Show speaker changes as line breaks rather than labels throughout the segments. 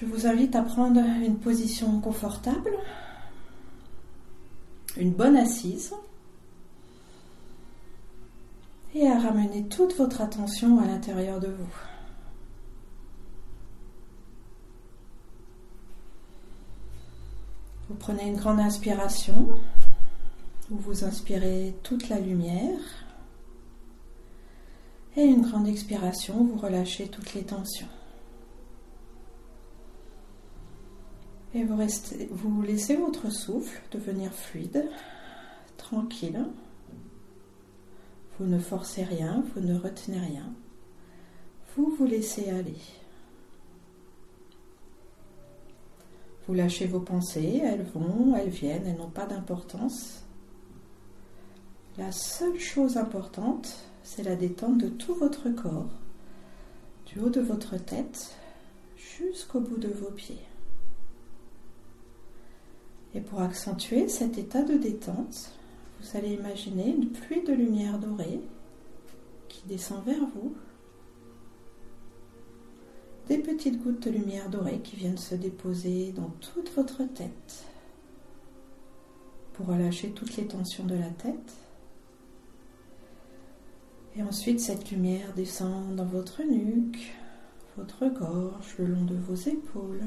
Je vous invite à prendre une position confortable, une bonne assise et à ramener toute votre attention à l'intérieur de vous. Vous prenez une grande inspiration, vous inspirez toute la lumière et une grande expiration, vous relâchez toutes les tensions. Et vous, laissez votre souffle devenir fluide, tranquille. Vous ne forcez rien, vous ne retenez rien. Vous vous laissez aller. Vous lâchez vos pensées, elles vont, elles viennent, elles n'ont pas d'importance. La seule chose importante, c'est la détente de tout votre corps, du haut de votre tête jusqu'au bout de vos pieds. Et pour accentuer cet état de détente, vous allez imaginer une pluie de lumière dorée qui descend vers vous. Des petites gouttes de lumière dorée qui viennent se déposer dans toute votre tête pour relâcher toutes les tensions de la tête. Et ensuite, cette lumière descend dans votre nuque, votre gorge, le long de vos épaules.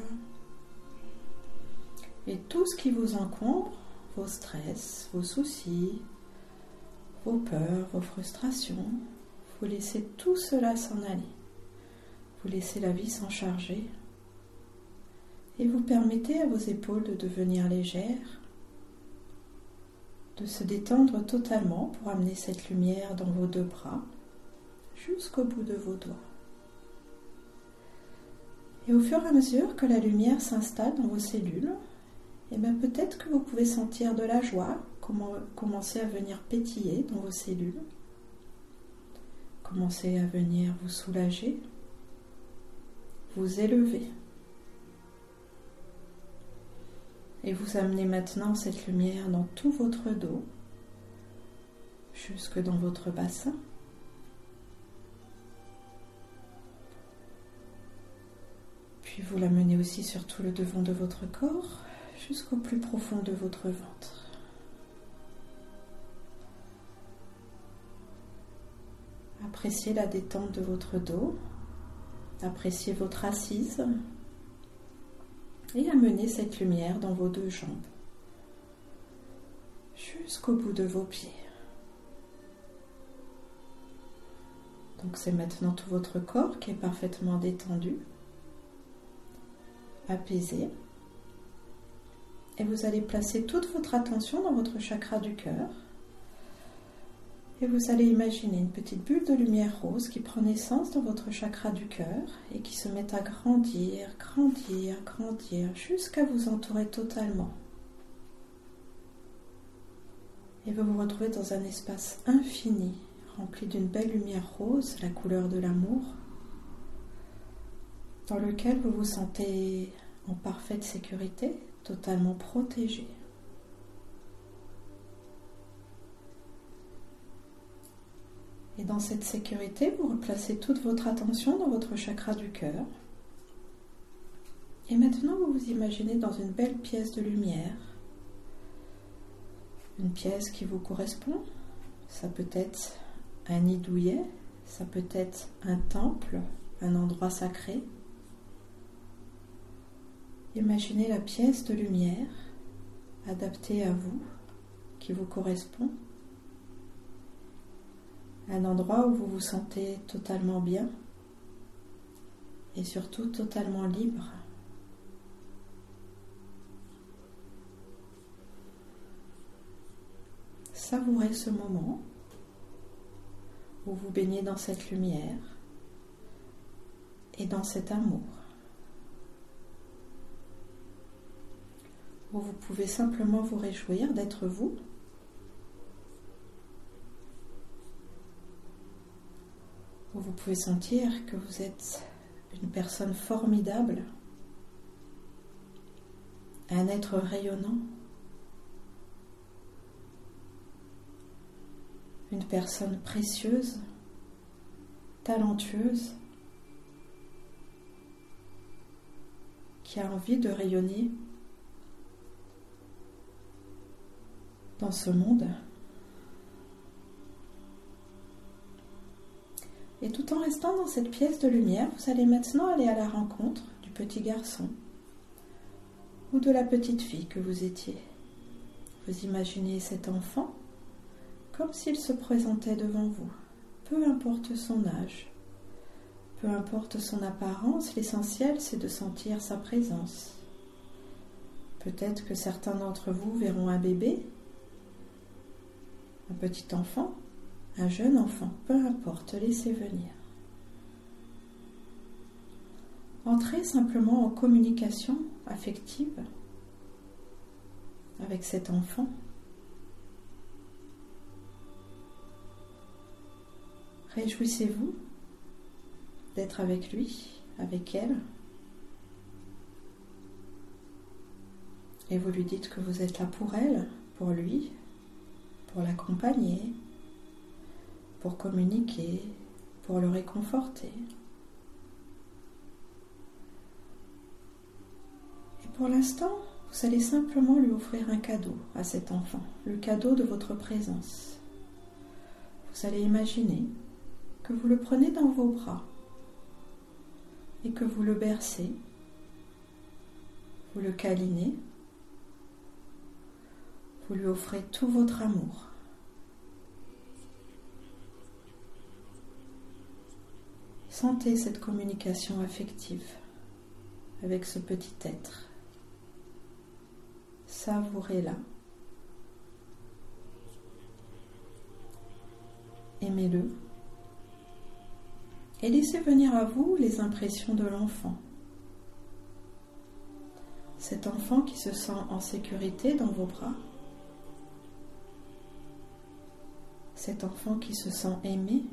Et tout ce qui vous encombre, vos stress, vos soucis, vos peurs, vos frustrations, vous laissez tout cela s'en aller. Vous laissez la vie s'en charger. Et vous permettez à vos épaules de devenir légères, de se détendre totalement pour amener cette lumière dans vos deux bras jusqu'au bout de vos doigts. Et au fur et à mesure que la lumière s'installe dans vos cellules, et eh bien peut-être que vous pouvez sentir de la joie commencer à venir pétiller dans vos cellules, commencer à venir vous soulager, vous élever. Et vous amenez maintenant cette lumière dans tout votre dos, jusque dans votre bassin. Puis vous l'amenez aussi sur tout le devant de votre corps, jusqu'au plus profond de votre ventre. Appréciez la détente de votre dos, appréciez votre assise et amenez cette lumière dans vos deux jambes jusqu'au bout de vos pieds. Donc c'est maintenant tout votre corps qui est parfaitement détendu, apaisé. Et vous allez placer toute votre attention dans votre chakra du cœur. Et vous allez imaginer une petite bulle de lumière rose qui prend naissance dans votre chakra du cœur et qui se met à grandir, grandir, grandir jusqu'à vous entourer totalement. Et vous vous retrouvez dans un espace infini, rempli d'une belle lumière rose, la couleur de l'amour, dans lequel vous vous sentez en parfaite sécurité, totalement protégé. Et dans cette sécurité, vous replacez toute votre attention dans votre chakra du cœur. Et maintenant, vous vous imaginez dans une belle pièce de lumière. Une pièce qui vous correspond. Ça peut être un nid douillet, ça peut être un temple, un endroit sacré. Imaginez la pièce de lumière adaptée à vous, qui vous correspond. Un endroit où vous vous sentez totalement bien et surtout totalement libre. Savourez ce moment où vous baignez dans cette lumière et dans cet amour. Où vous pouvez simplement vous réjouir d'être vous. Où vous pouvez sentir que vous êtes une personne formidable, un être rayonnant, une personne précieuse, talentueuse, qui a envie de rayonner ce monde. Et tout en restant dans cette pièce de lumière, vous allez maintenant aller à la rencontre du petit garçon ou de la petite fille que vous étiez. Vous imaginez cet enfant comme s'il se présentait devant vous, peu importe son âge, peu importe son apparence, l'essentiel c'est de sentir sa présence. Peut-être que certains d'entre vous verront un bébé, petit enfant, un jeune enfant, peu importe, laissez venir. Entrez simplement en communication affective avec cet enfant. Réjouissez-vous d'être avec lui, avec elle. Et vous lui dites que vous êtes là pour elle, pour lui, pour l'accompagner, pour communiquer, pour le réconforter. Et pour l'instant, vous allez simplement lui offrir un cadeau à cet enfant, le cadeau de votre présence. Vous allez imaginer que vous le prenez dans vos bras et que vous le bercez, vous le câlinez, vous lui offrez tout votre amour. Sentez cette communication affective avec ce petit être. Savourez-la. Aimez-le et laissez venir à vous les impressions de l'enfant. Cet enfant qui se sent en sécurité dans vos bras. Cet enfant qui se sent aimé.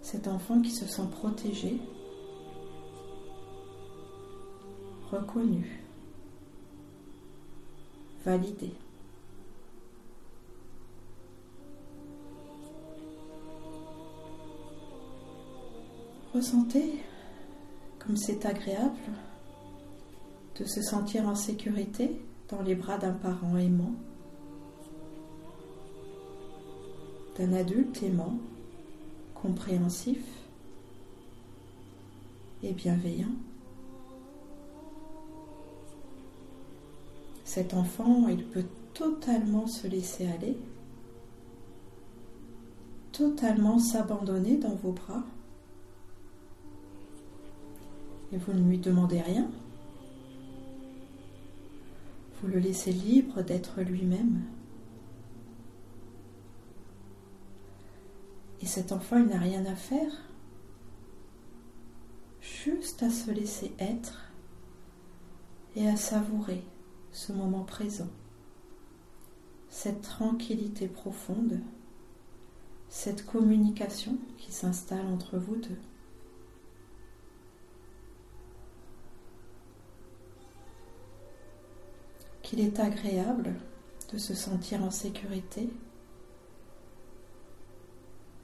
Cet enfant qui se sent protégé. Reconnu. Validé. Ressentez comme c'est agréable de se sentir en sécurité dans les bras d'un parent aimant, d'un adulte aimant, compréhensif et bienveillant. Cet enfant, il peut totalement se laisser aller, totalement s'abandonner dans vos bras et vous ne lui demandez rien. Vous le laissez libre d'être lui-même. Et cet enfant, il n'a rien à faire, juste à se laisser être et à savourer ce moment présent, cette tranquillité profonde, cette communication qui s'installe entre vous deux. qu'il est agréable de se sentir en sécurité,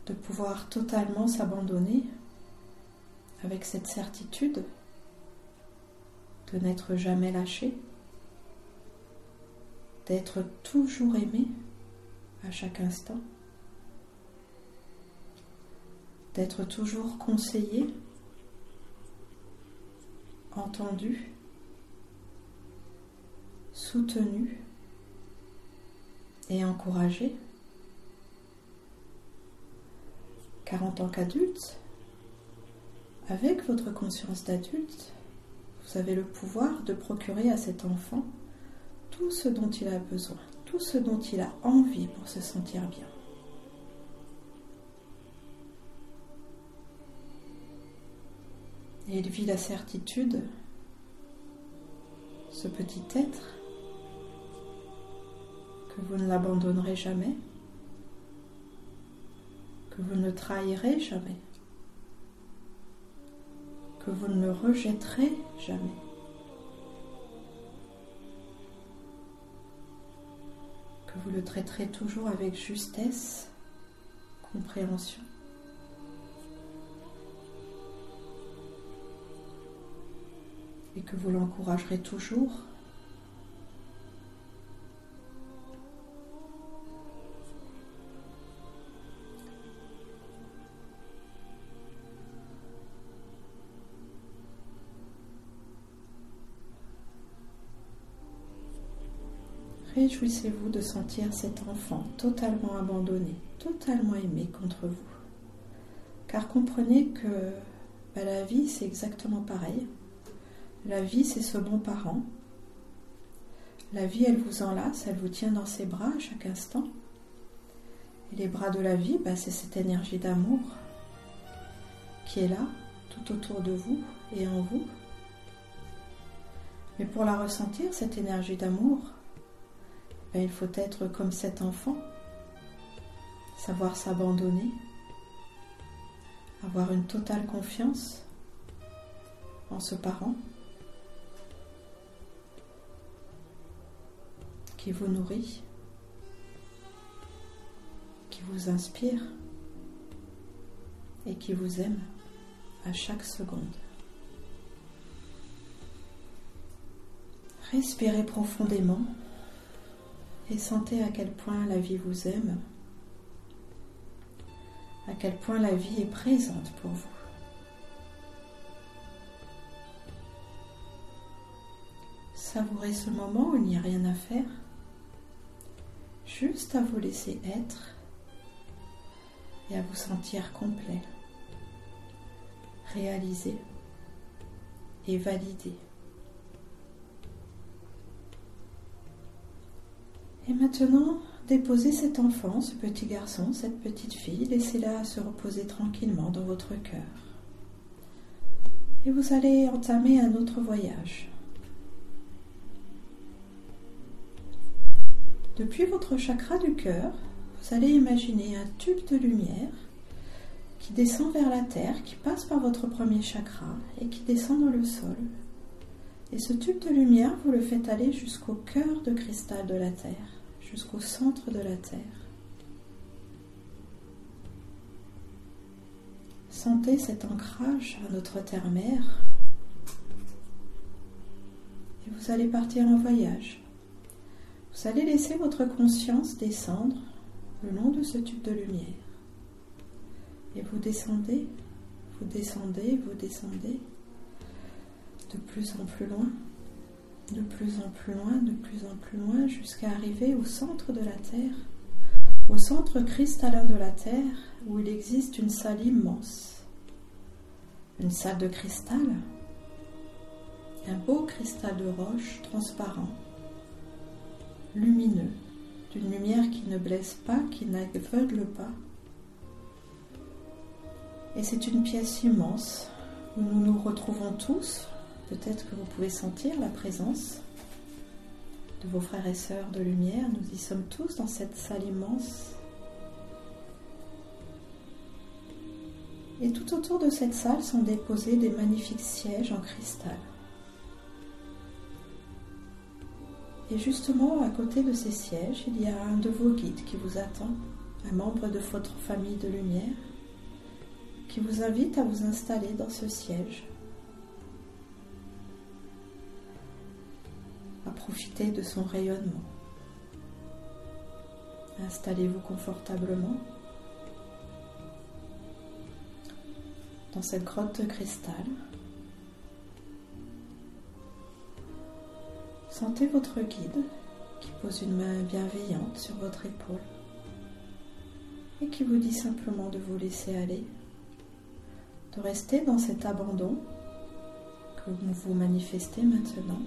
de pouvoir totalement s'abandonner avec cette certitude de n'être jamais lâché, d'être toujours aimé à chaque instant, d'être toujours conseillé, entendu soutenu et encouragé. Car en tant qu'adulte, avec votre conscience d'adulte, vous avez le pouvoir de procurer à cet enfant tout ce dont il a besoin, tout ce dont il a envie pour se sentir bien. Et il vit la certitude, ce petit être, que vous ne l'abandonnerez jamais, que vous ne trahirez jamais, que vous ne le rejetterez jamais. que vous le traiterez toujours avec justesse, compréhension. et que vous l'encouragerez toujours. Réjouissez-vous de sentir cet enfant totalement abandonné, totalement aimé contre vous. Car comprenez que bah, la vie, c'est exactement pareil. La vie, c'est ce bon parent. La vie, elle vous enlace, elle vous tient dans ses bras à chaque instant. Et les bras de la vie, bah, c'est cette énergie d'amour qui est là, tout autour de vous et en vous. Mais pour la ressentir, cette énergie d'amour, bah, il faut être comme cet enfant, savoir s'abandonner, avoir une totale confiance en ce parent qui vous nourrit, qui vous inspire et qui vous aime à chaque seconde. Respirez profondément et sentez à quel point la vie vous aime à quel point la vie est présente pour vous. Savourez ce moment où il n'y a rien à faire, juste à vous laisser être et à vous sentir complet, réalisé et validé. Maintenant, Déposez cet enfant, ce petit garçon, cette petite fille, laissez-la se reposer tranquillement dans votre cœur. Et vous allez entamer un autre voyage. Depuis votre chakra du cœur, vous allez imaginer un tube de lumière qui descend vers la terre, qui passe par votre premier chakra et qui descend dans le sol. Et ce tube de lumière, vous le faites aller jusqu'au cœur de cristal de la terre jusqu'au centre de la Terre. Sentez cet ancrage à notre terre-mère et vous allez partir en voyage. Vous allez laisser votre conscience descendre le long de ce tube de lumière. Et vous descendez, vous descendez, vous descendez de plus en plus loin de plus en plus loin, de plus en plus loin, jusqu'à arriver au centre de la Terre, au centre cristallin de la Terre, où il existe une salle immense, une salle de cristal, un beau cristal de roche transparent, lumineux, d'une lumière qui ne blesse pas, qui n'aveugle pas. Et c'est une pièce immense où nous nous retrouvons tous Peut-être que vous pouvez sentir la présence de vos frères et sœurs de lumière. Nous y sommes tous dans cette salle immense. Et tout autour de cette salle sont déposés des magnifiques sièges en cristal. Et justement, à côté de ces sièges, il y a un de vos guides qui vous attend, un membre de votre famille de lumière, qui vous invite à vous installer dans ce siège. Profiter de son rayonnement. Installez-vous confortablement dans cette grotte de cristal. Sentez votre guide qui pose une main bienveillante sur votre épaule et qui vous dit simplement de vous laisser aller, de rester dans cet abandon que vous manifestez maintenant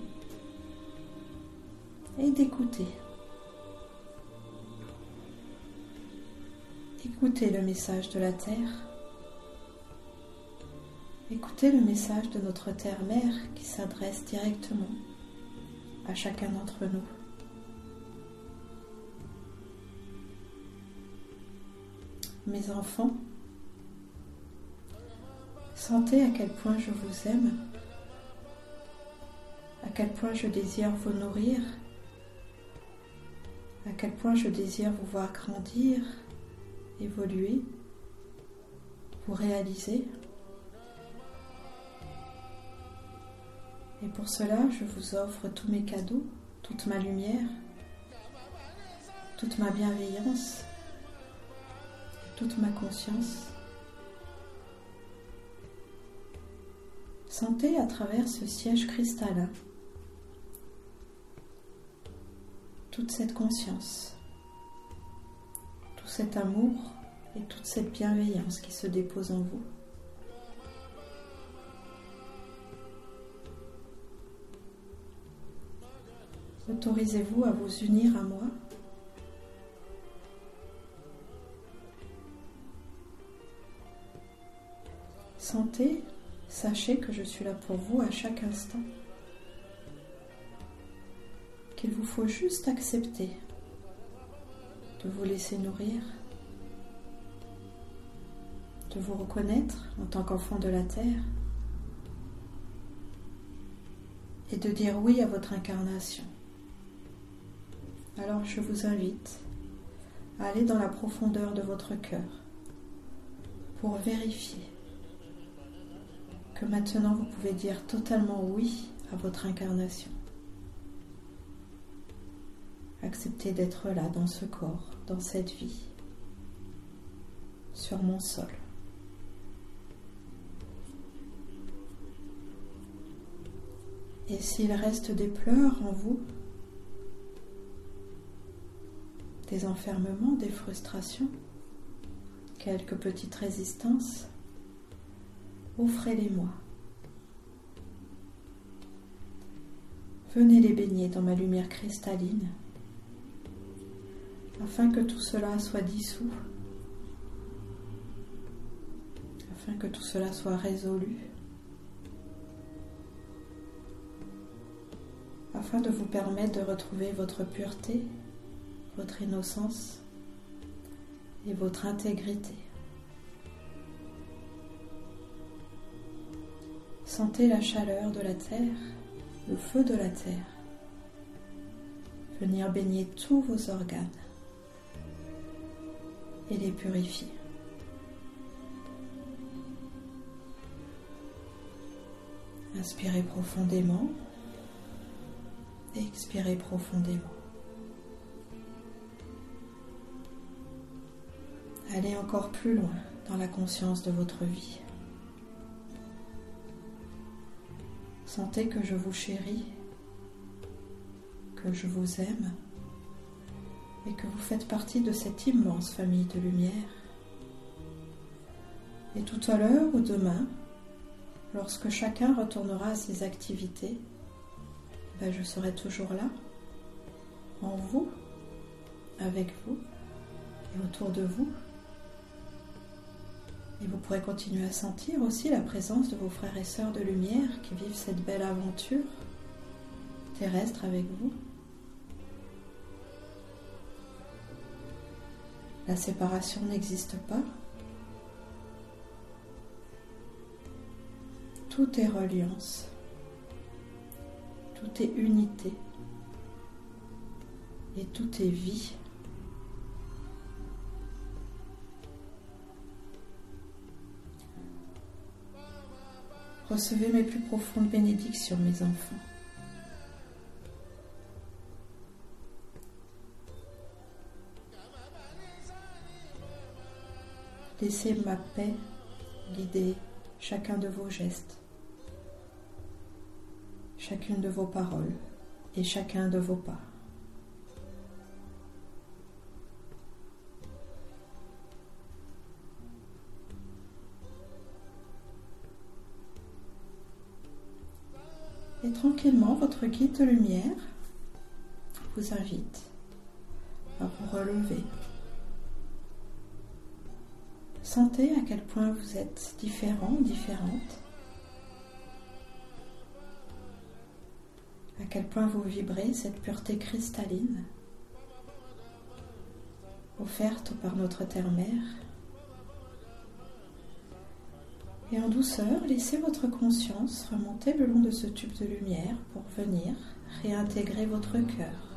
et d'écouter. Écoutez le message de la Terre. Écoutez le message de notre Terre-Mère qui s'adresse directement à chacun d'entre nous. Mes enfants, sentez à quel point je vous aime, à quel point je désire vous nourrir à quel point je désire vous voir grandir, évoluer, vous réaliser. Et pour cela, je vous offre tous mes cadeaux, toute ma lumière, toute ma bienveillance, toute ma conscience. Sentez à travers ce siège cristallin toute cette conscience, tout cet amour et toute cette bienveillance qui se dépose en vous. Autorisez-vous à vous unir à moi Sentez, sachez que je suis là pour vous à chaque instant. Qu'il vous faut juste accepter de vous laisser nourrir, de vous reconnaître en tant qu'enfant de la Terre et de dire oui à votre incarnation. Alors je vous invite à aller dans la profondeur de votre cœur pour vérifier que maintenant vous pouvez dire totalement oui à votre incarnation. Acceptez d'être là dans ce corps, dans cette vie, sur mon sol. Et s'il reste des pleurs en vous, des enfermements, des frustrations, quelques petites résistances, offrez-les-moi. Venez les baigner dans ma lumière cristalline, afin que tout cela soit dissous, afin que tout cela soit résolu, afin de vous permettre de retrouver votre pureté, votre innocence et votre intégrité. Sentez la chaleur de la terre, le feu de la terre, venir baigner tous vos organes et les purifier. Inspirez profondément, expirez profondément. Allez encore plus loin dans la conscience de votre vie. Sentez que je vous chéris, que je vous aime et que vous faites partie de cette immense famille de lumière. Et tout à l'heure ou demain, lorsque chacun retournera à ses activités, ben je serai toujours là, en vous, avec vous et autour de vous. Et vous pourrez continuer à sentir aussi la présence de vos frères et sœurs de lumière qui vivent cette belle aventure terrestre avec vous. La séparation n'existe pas. Tout est reliance. Tout est unité. Et tout est vie. Recevez mes plus profondes bénédictions, mes enfants. Laissez ma paix guider chacun de vos gestes, chacune de vos paroles et chacun de vos pas. Et tranquillement, votre guide de lumière vous invite à vous relever. Sentez à quel point vous êtes différent, différente. À quel point vous vibrez cette pureté cristalline offerte par notre terre-mère. Et en douceur, laissez votre conscience remonter le long de ce tube de lumière pour venir réintégrer votre cœur.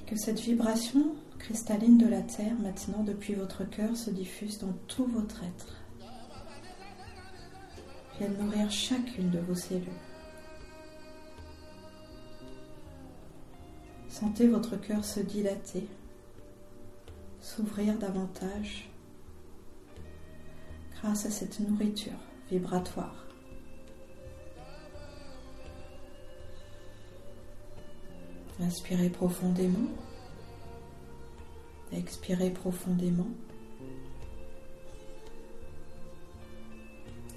Et que cette vibration cristalline de la Terre maintenant depuis votre cœur se diffuse dans tout votre être. viennent nourrir chacune de vos cellules. Sentez votre cœur se dilater, s'ouvrir davantage grâce à cette nourriture vibratoire. Inspirez profondément. Expirez profondément.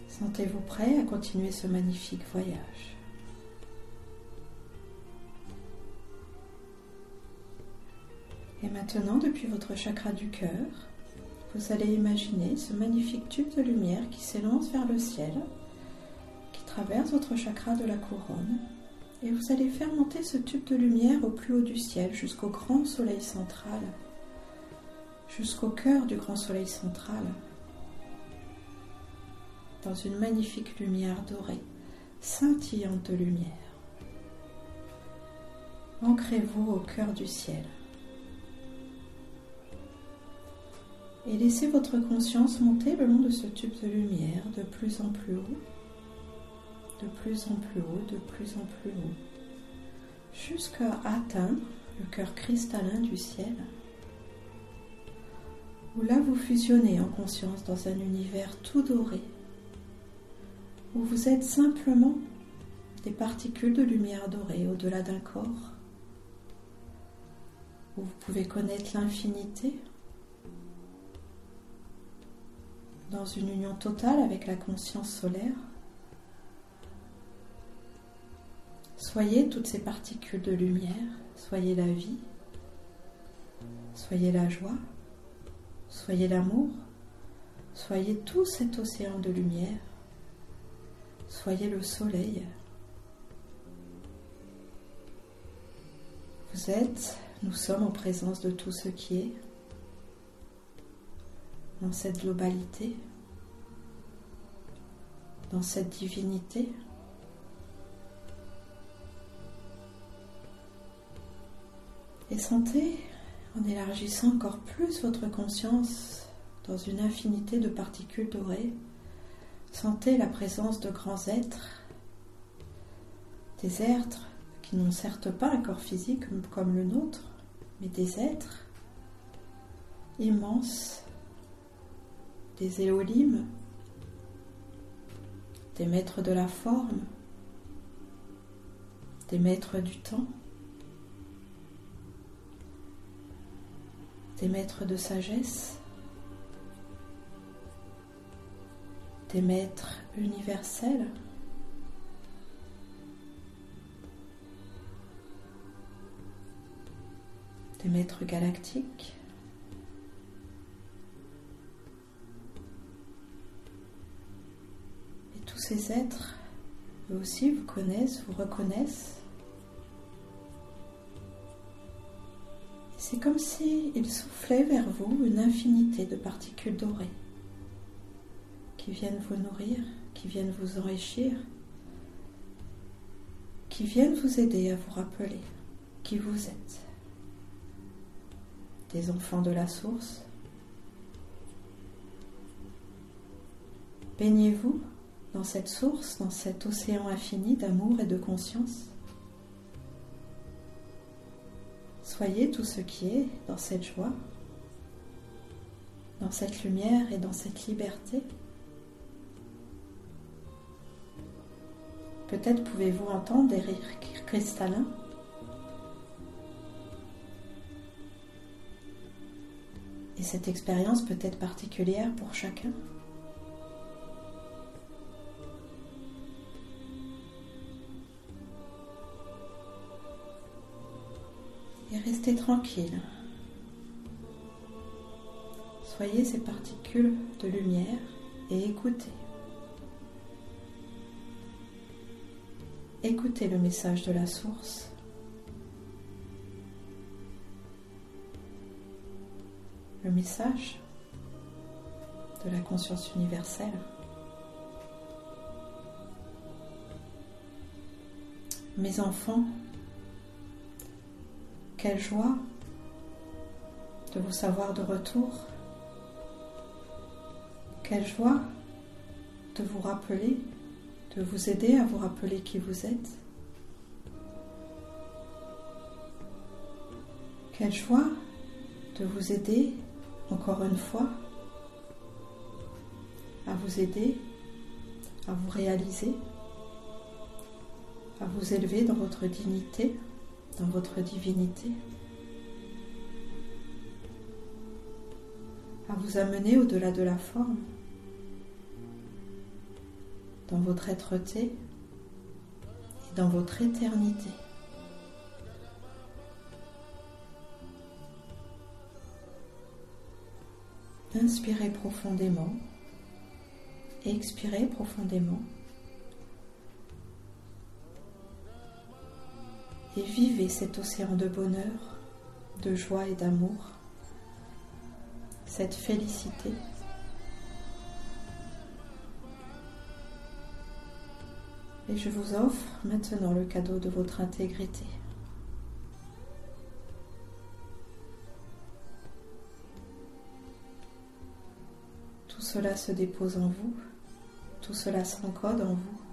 Sentez-vous prêt à continuer ce magnifique voyage. Et maintenant, depuis votre chakra du cœur, vous allez imaginer ce magnifique tube de lumière qui s'élance vers le ciel, qui traverse votre chakra de la couronne et vous allez faire monter ce tube de lumière au plus haut du ciel jusqu'au grand soleil central, jusqu'au cœur du grand soleil central, dans une magnifique lumière dorée, scintillante de lumière. Ancrez-vous au cœur du ciel. Et laissez votre conscience monter le long de ce tube de lumière de plus en plus haut de plus en plus haut, de plus en plus haut, jusqu'à atteindre le cœur cristallin du ciel, où là vous fusionnez en conscience dans un univers tout doré, où vous êtes simplement des particules de lumière dorée au-delà d'un corps, où vous pouvez connaître l'infinité dans une union totale avec la conscience solaire. Soyez toutes ces particules de lumière, soyez la vie, soyez la joie, soyez l'amour, soyez tout cet océan de lumière, soyez le soleil. Vous êtes, nous sommes en présence de tout ce qui est, dans cette globalité, dans cette divinité. Et sentez, en élargissant encore plus votre conscience dans une infinité de particules dorées, sentez la présence de grands êtres, des êtres qui n'ont certes pas un corps physique comme le nôtre, mais des êtres immenses, des éolimes, des maîtres de la forme, des maîtres du temps. Des maîtres de sagesse, des maîtres universels. des maîtres galactiques. Et tous ces êtres, eux aussi, vous connaissent, vous reconnaissent C'est comme s'il soufflait vers vous une infinité de particules dorées qui viennent vous nourrir, qui viennent vous enrichir, qui viennent vous aider à vous rappeler qui vous êtes. Des enfants de la source. Baignez-vous dans cette source, dans cet océan infini d'amour et de conscience. Soyez tout ce qui est dans cette joie, dans cette lumière et dans cette liberté. Peut-être pouvez-vous entendre des rires cristallins. Et cette expérience peut être particulière pour chacun. Restez tranquille. Soyez ces particules de lumière et écoutez. Écoutez le message de la source. Le message de la conscience universelle. Mes enfants, quelle joie de vous savoir de retour. Quelle joie de vous rappeler de vous aider à vous rappeler qui vous êtes. Quelle joie de vous aider encore une fois à vous aider à vous réaliser, à vous élever dans votre dignité, dans votre divinité, à vous amener au-delà de la forme, dans votre être-té et dans votre éternité. Inspirez profondément, expirez profondément et vivez cet océan de bonheur, de joie et d'amour, cette félicité. Et je vous offre maintenant le cadeau de votre intégrité. Tout cela se dépose en vous, tout cela s'encode en vous,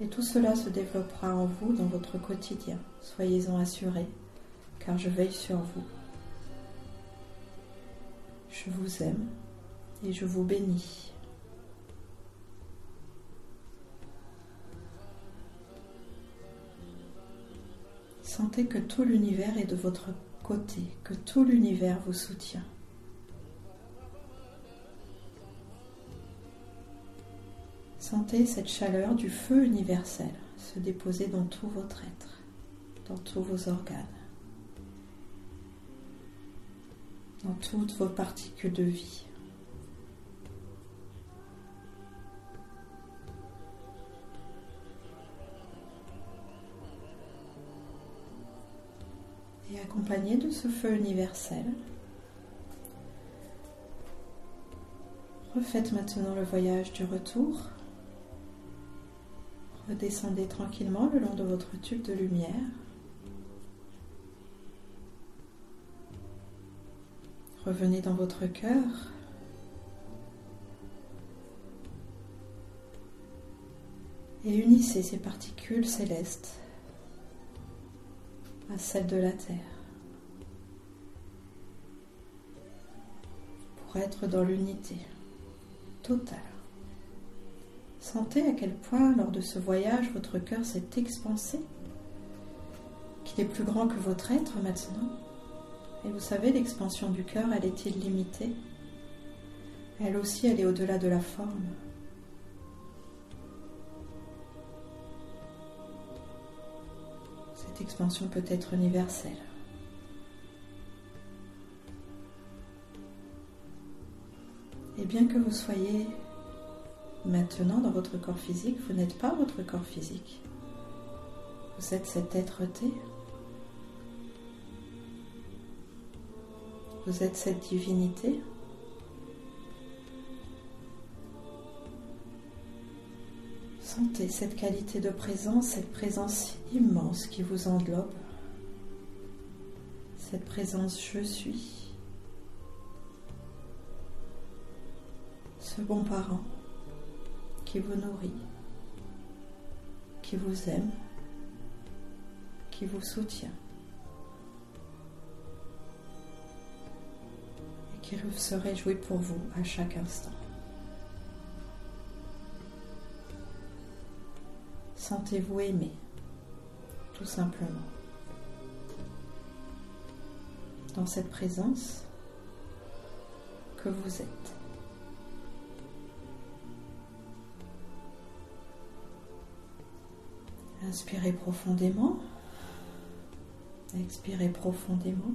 et tout cela se développera en vous dans votre quotidien. Soyez-en assurés, car je veille sur vous. Je vous aime et je vous bénis. Sentez que tout l'univers est de votre côté, que tout l'univers vous soutient. Sentez cette chaleur du feu universel se déposer dans tout votre être, dans tous vos organes, dans toutes vos particules de vie. Et accompagné de ce feu universel, refaites maintenant le voyage du retour. Redescendez tranquillement le long de votre tube de lumière. Revenez dans votre cœur. Et unissez ces particules célestes à celles de la Terre. Pour être dans l'unité totale. Sentez à quel point, lors de ce voyage, votre cœur s'est expansé, qu'il est plus grand que votre être maintenant. Et vous savez, l'expansion du cœur, elle est illimitée. Elle aussi, elle est au-delà de la forme. Cette expansion peut être universelle. Et bien que vous soyez maintenant dans votre corps physique, vous n'êtes pas votre corps physique. Vous êtes cet être-té. Vous êtes cette divinité. Sentez cette qualité de présence, cette présence immense qui vous englobe. Cette présence je suis. Ce bon parent qui vous nourrit, qui vous aime, qui vous soutient et qui se réjouit pour vous à chaque instant. Sentez-vous aimé, tout simplement. Dans cette présence que vous êtes. Inspirez profondément. Expirez profondément.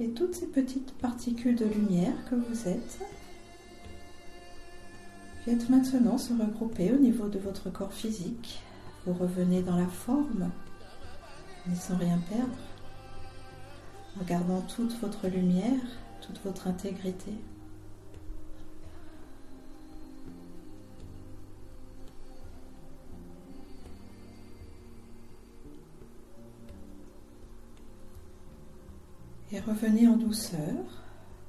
Et toutes ces petites particules de lumière que vous êtes viennent maintenant se regrouper au niveau de votre corps physique. Vous revenez dans la forme, mais sans rien perdre, en gardant toute votre lumière toute votre intégrité. Et revenez en douceur.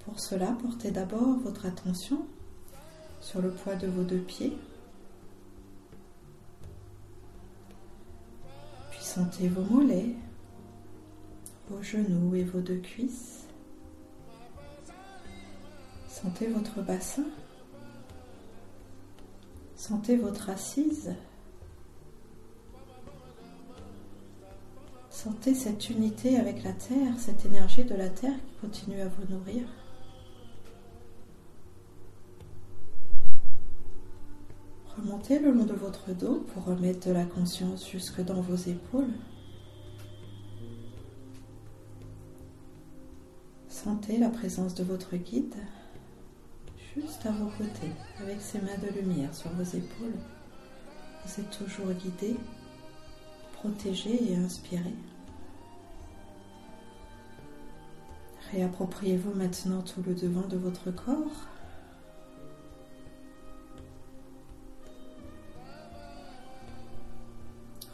Pour cela, portez d'abord votre attention sur le poids de vos deux pieds. Puis sentez vos mollets, vos genoux et vos deux cuisses. Sentez votre bassin. Sentez votre assise. Sentez cette unité avec la terre, cette énergie de la terre qui continue à vous nourrir. Remontez le long de votre dos pour remettre de la conscience jusque dans vos épaules. Sentez la présence de votre guide juste à vos côtés, avec ses mains de lumière sur vos épaules. Vous êtes toujours guidé, protégé et inspiré. Réappropriez-vous maintenant tout le devant de votre corps.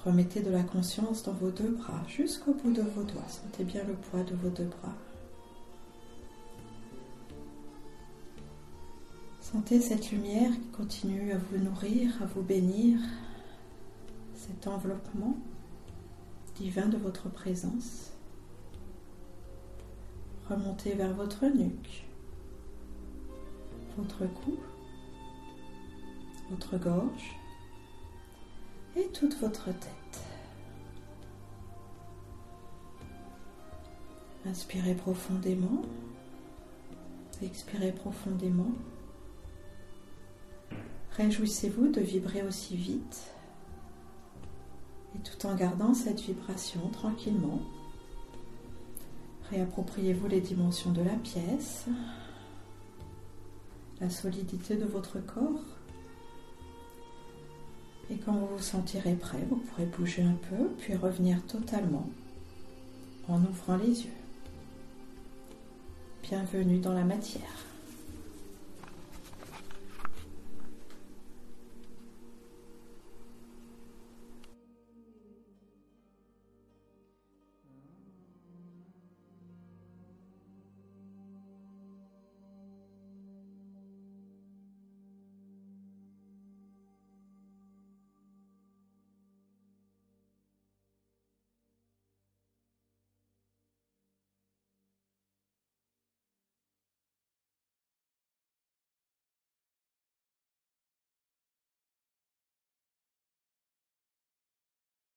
Remettez de la conscience dans vos deux bras jusqu'au bout de vos doigts. Sentez bien le poids de vos deux bras. Sentez cette lumière qui continue à vous nourrir, à vous bénir, cet enveloppement divin de votre présence. Remontez vers votre nuque, votre cou, votre gorge et toute votre tête. Inspirez profondément, expirez profondément. Réjouissez-vous de vibrer aussi vite et tout en gardant cette vibration tranquillement. Réappropriez-vous les dimensions de la pièce, la solidité de votre corps. Et quand vous vous sentirez prêt, vous pourrez bouger un peu, puis revenir totalement en ouvrant les yeux. Bienvenue dans la matière.